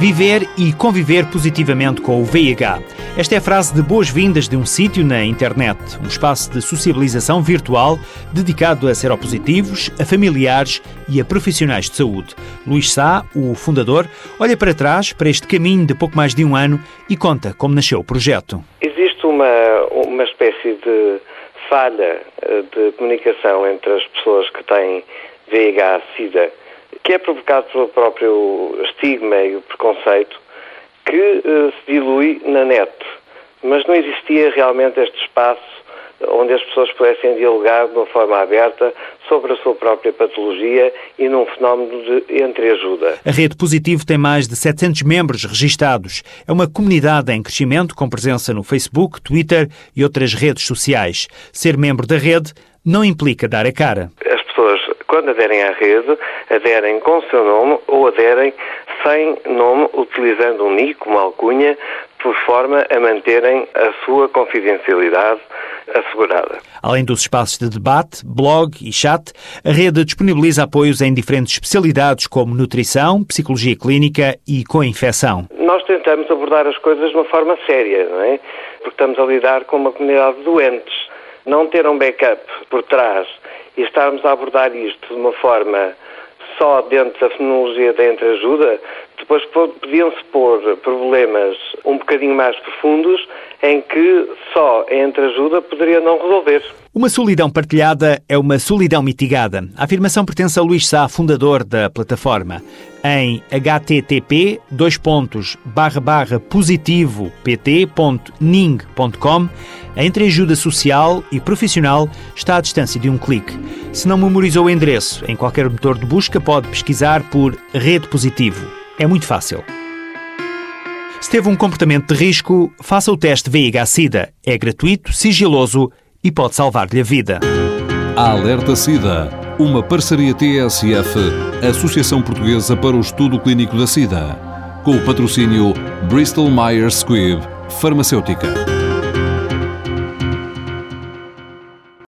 Viver e conviver positivamente com o VIH. Esta é a frase de boas-vindas de um sítio na internet, um espaço de sociabilização virtual dedicado a seropositivos, a familiares e a profissionais de saúde. Luís Sá, o fundador, olha para trás, para este caminho de pouco mais de um ano e conta como nasceu o projeto. Existe uma, uma espécie de falha eh, de comunicação entre as pessoas que têm VIH-Sida que é provocado pelo próprio estigma e o preconceito que uh, se dilui na net. Mas não existia realmente este espaço onde as pessoas pudessem dialogar de uma forma aberta sobre a sua própria patologia e num fenómeno de entreajuda. A Rede Positivo tem mais de 700 membros registados. É uma comunidade em crescimento com presença no Facebook, Twitter e outras redes sociais. Ser membro da rede não implica dar a cara. Quando aderem à rede, aderem com o seu nome ou aderem sem nome, utilizando um nick, uma alcunha, por forma a manterem a sua confidencialidade assegurada. Além dos espaços de debate, blog e chat, a rede disponibiliza apoios em diferentes especialidades como nutrição, psicologia clínica e co-infecção. Nós tentamos abordar as coisas de uma forma séria, não é? Porque estamos a lidar com uma comunidade de doentes. Não ter um backup por trás e estarmos a abordar isto de uma forma só dentro da fenomenologia da entreajuda, depois podiam-se pôr problemas um bocadinho mais profundos em que só a entreajuda poderia não resolver. Uma solidão partilhada é uma solidão mitigada. A afirmação pertence a Luís Sá, fundador da plataforma. Em http positivo pt.ning.com a entreajuda social e profissional está à distância de um clique. Se não memorizou o endereço, em qualquer motor de busca pode pesquisar por Rede Positivo. É muito fácil. Se teve um comportamento de risco, faça o teste VIH-Sida. É gratuito, sigiloso e pode salvar-lhe a vida. Alerta SIDA, uma parceria TSF, Associação Portuguesa para o Estudo Clínico da SIDA, com o patrocínio Bristol Myers Squibb, Farmacêutica.